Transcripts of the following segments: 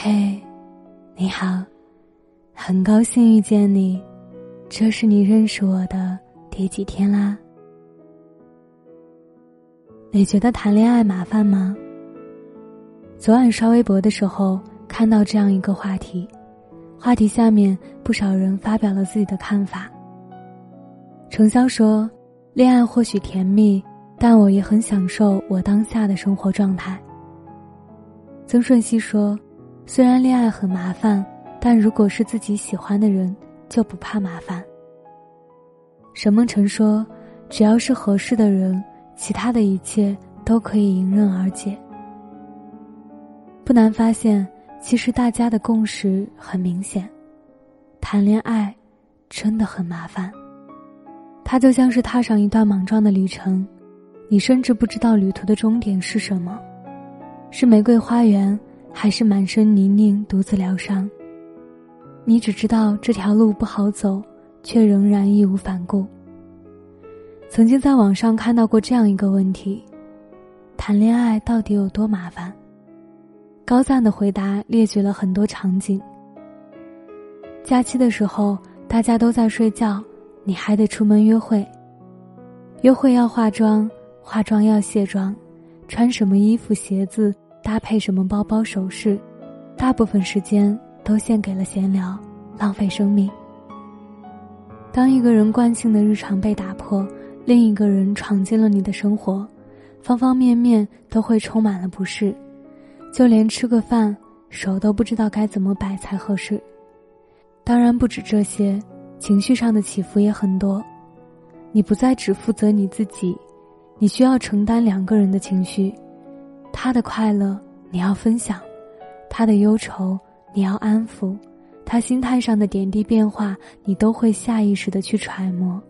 嘿，你好，很高兴遇见你，这是你认识我的第几天啦？你觉得谈恋爱麻烦吗？昨晚刷微博的时候看到这样一个话题，话题下面不少人发表了自己的看法。程潇说：“恋爱或许甜蜜，但我也很享受我当下的生活状态。”曾舜晞说。虽然恋爱很麻烦，但如果是自己喜欢的人，就不怕麻烦。沈梦辰说：“只要是合适的人，其他的一切都可以迎刃而解。”不难发现，其实大家的共识很明显：谈恋爱真的很麻烦。它就像是踏上一段莽撞的旅程，你甚至不知道旅途的终点是什么，是玫瑰花园。还是满身泥泞，独自疗伤。你只知道这条路不好走，却仍然义无反顾。曾经在网上看到过这样一个问题：谈恋爱到底有多麻烦？高赞的回答列举了很多场景。假期的时候，大家都在睡觉，你还得出门约会。约会要化妆，化妆要卸妆，穿什么衣服、鞋子。搭配什么包包首饰，大部分时间都献给了闲聊，浪费生命。当一个人惯性的日常被打破，另一个人闯进了你的生活，方方面面都会充满了不适，就连吃个饭，手都不知道该怎么摆才合适。当然不止这些，情绪上的起伏也很多，你不再只负责你自己，你需要承担两个人的情绪。他的快乐你要分享，他的忧愁你要安抚，他心态上的点滴变化你都会下意识的去揣摩。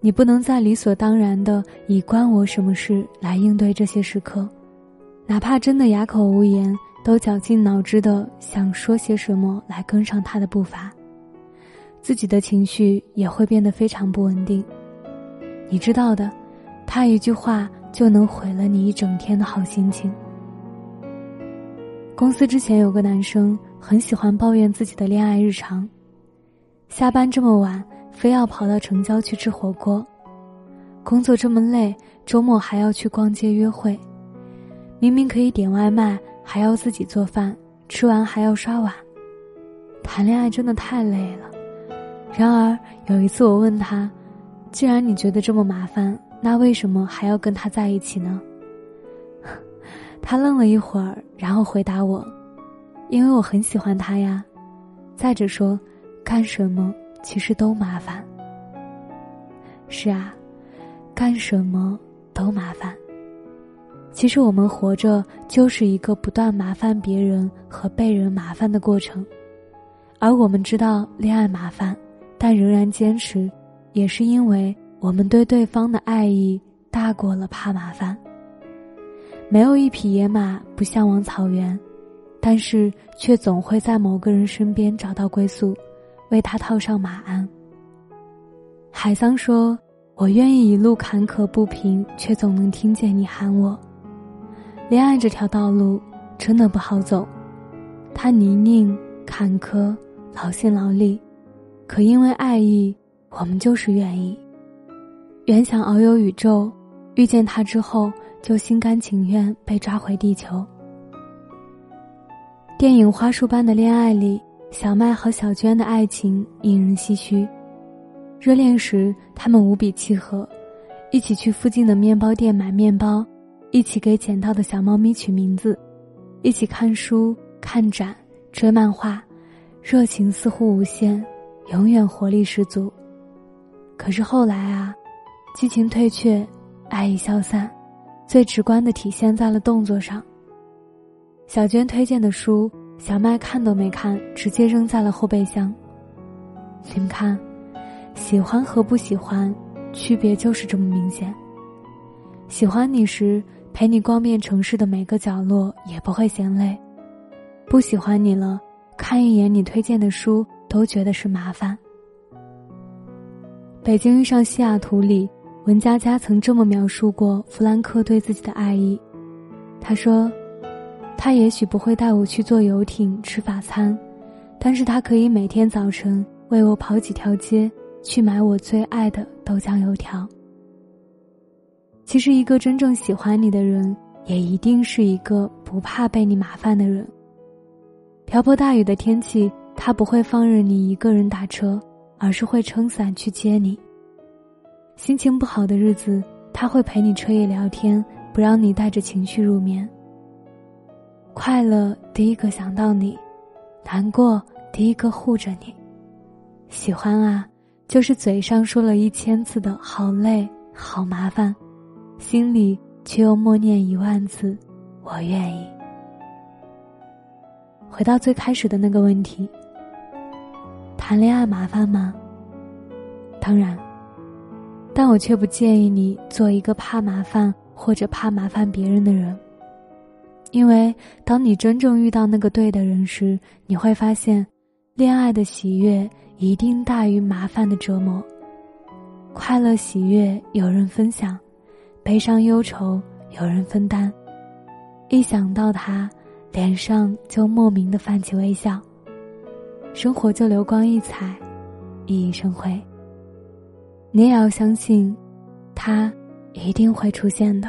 你不能再理所当然的以关我什么事来应对这些时刻，哪怕真的哑口无言，都绞尽脑汁的想说些什么来跟上他的步伐，自己的情绪也会变得非常不稳定。你知道的，他一句话。就能毁了你一整天的好心情。公司之前有个男生很喜欢抱怨自己的恋爱日常，下班这么晚，非要跑到城郊去吃火锅；工作这么累，周末还要去逛街约会。明明可以点外卖，还要自己做饭，吃完还要刷碗。谈恋爱真的太累了。然而有一次我问他：“既然你觉得这么麻烦。”那为什么还要跟他在一起呢？他愣了一会儿，然后回答我：“因为我很喜欢他呀。再者说，干什么其实都麻烦。是啊，干什么都麻烦。其实我们活着就是一个不断麻烦别人和被人麻烦的过程，而我们知道恋爱麻烦，但仍然坚持，也是因为。”我们对对方的爱意大过了怕麻烦。没有一匹野马不向往草原，但是却总会在某个人身边找到归宿，为他套上马鞍。海桑说：“我愿意一路坎坷不平，却总能听见你喊我。”恋爱这条道路真的不好走，它泥泞坎坷，劳心劳力，可因为爱意，我们就是愿意。原想遨游宇宙，遇见他之后就心甘情愿被抓回地球。电影《花束般的恋爱》里，小麦和小娟的爱情引人唏嘘。热恋时，他们无比契合，一起去附近的面包店买面包，一起给捡到的小猫咪取名字，一起看书、看展、追漫画，热情似乎无限，永远活力十足。可是后来啊。激情退却，爱意消散，最直观的体现在了动作上。小娟推荐的书，小麦看都没看，直接扔在了后备箱。你们看，喜欢和不喜欢，区别就是这么明显。喜欢你时，陪你逛遍城市的每个角落也不会嫌累；不喜欢你了，看一眼你推荐的书都觉得是麻烦。北京遇上西雅图里。文佳佳曾这么描述过弗兰克对自己的爱意，他说：“他也许不会带我去坐游艇吃法餐，但是他可以每天早晨为我跑几条街去买我最爱的豆浆油条。其实，一个真正喜欢你的人，也一定是一个不怕被你麻烦的人。瓢泼大雨的天气，他不会放任你一个人打车，而是会撑伞去接你。心情不好的日子，他会陪你彻夜聊天，不让你带着情绪入眠。快乐第一个想到你，难过第一个护着你。喜欢啊，就是嘴上说了一千次的好累、好麻烦，心里却又默念一万次我愿意。回到最开始的那个问题，谈恋爱麻烦吗？当然。但我却不建议你做一个怕麻烦或者怕麻烦别人的人。因为当你真正遇到那个对的人时，你会发现，恋爱的喜悦一定大于麻烦的折磨。快乐喜悦有人分享，悲伤忧愁有人分担。一想到他，脸上就莫名的泛起微笑，生活就流光溢彩，熠熠生辉。你也要相信，他一定会出现的，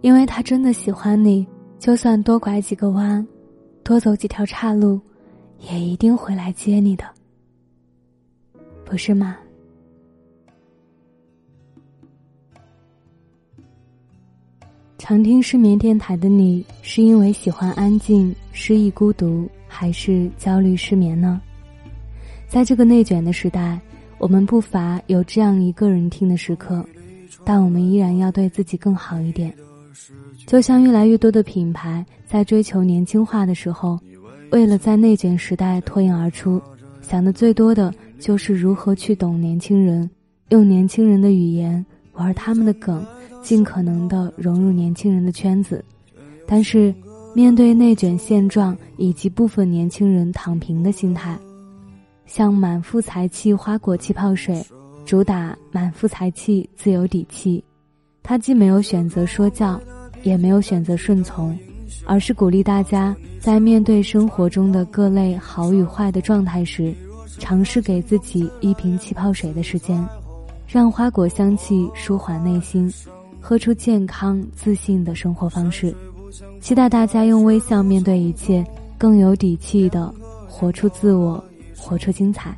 因为他真的喜欢你。就算多拐几个弯，多走几条岔路，也一定会来接你的，不是吗？常听失眠电台的你，是因为喜欢安静、失意、孤独，还是焦虑失眠呢？在这个内卷的时代。我们不乏有这样一个人听的时刻，但我们依然要对自己更好一点。就像越来越多的品牌在追求年轻化的时候，为了在内卷时代脱颖而出，想的最多的就是如何去懂年轻人，用年轻人的语言玩他们的梗，尽可能的融入年轻人的圈子。但是，面对内卷现状以及部分年轻人躺平的心态。像满腹才气花果气泡水，主打满腹才气自有底气。他既没有选择说教，也没有选择顺从，而是鼓励大家在面对生活中的各类好与坏的状态时，尝试给自己一瓶气泡水的时间，让花果香气舒缓内心，喝出健康自信的生活方式。期待大家用微笑面对一切，更有底气的活出自我。活出精彩。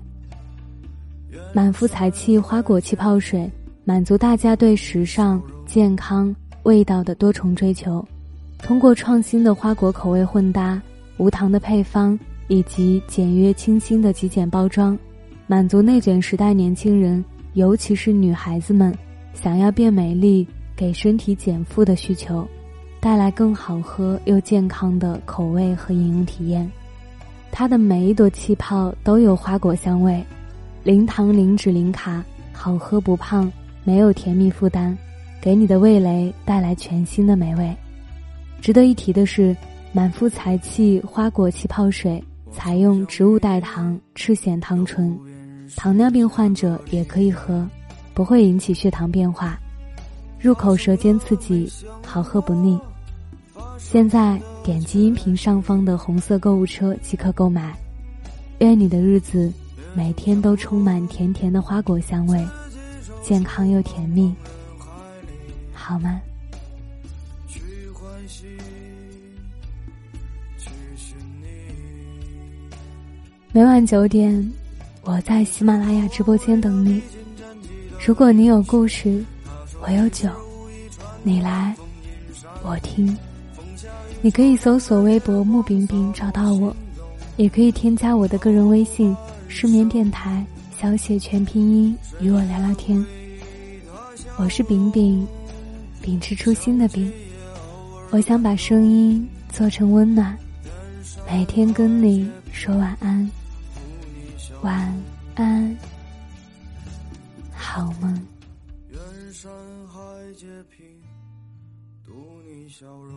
满腹才气花果气泡水，满足大家对时尚、健康、味道的多重追求。通过创新的花果口味混搭、无糖的配方以及简约清新的极简包装，满足内卷时代年轻人，尤其是女孩子们想要变美丽、给身体减负的需求，带来更好喝又健康的口味和饮用体验。它的每一朵气泡都有花果香味，零糖、零脂、零卡，好喝不胖，没有甜蜜负担，给你的味蕾带来全新的美味。值得一提的是，满腹才气花果气泡水采用植物代糖赤藓糖醇，糖尿病患者也可以喝，不会引起血糖变化，入口舌尖刺激，好喝不腻。现在点击音频上方的红色购物车即可购买。愿你的日子每天都充满甜甜的花果香味，健康又甜蜜，好吗？每晚九点，我在喜马拉雅直播间等你。如果你有故事，我有酒，你来，我听。你可以搜索微博木饼饼找到我，也可以添加我的个人微信“失眠电台”小写全拼音与我聊聊天。我是饼饼，秉持初心的饼。我想把声音做成温暖，每天跟你说晚安，晚安，好梦。愿山海皆平，渡你笑容。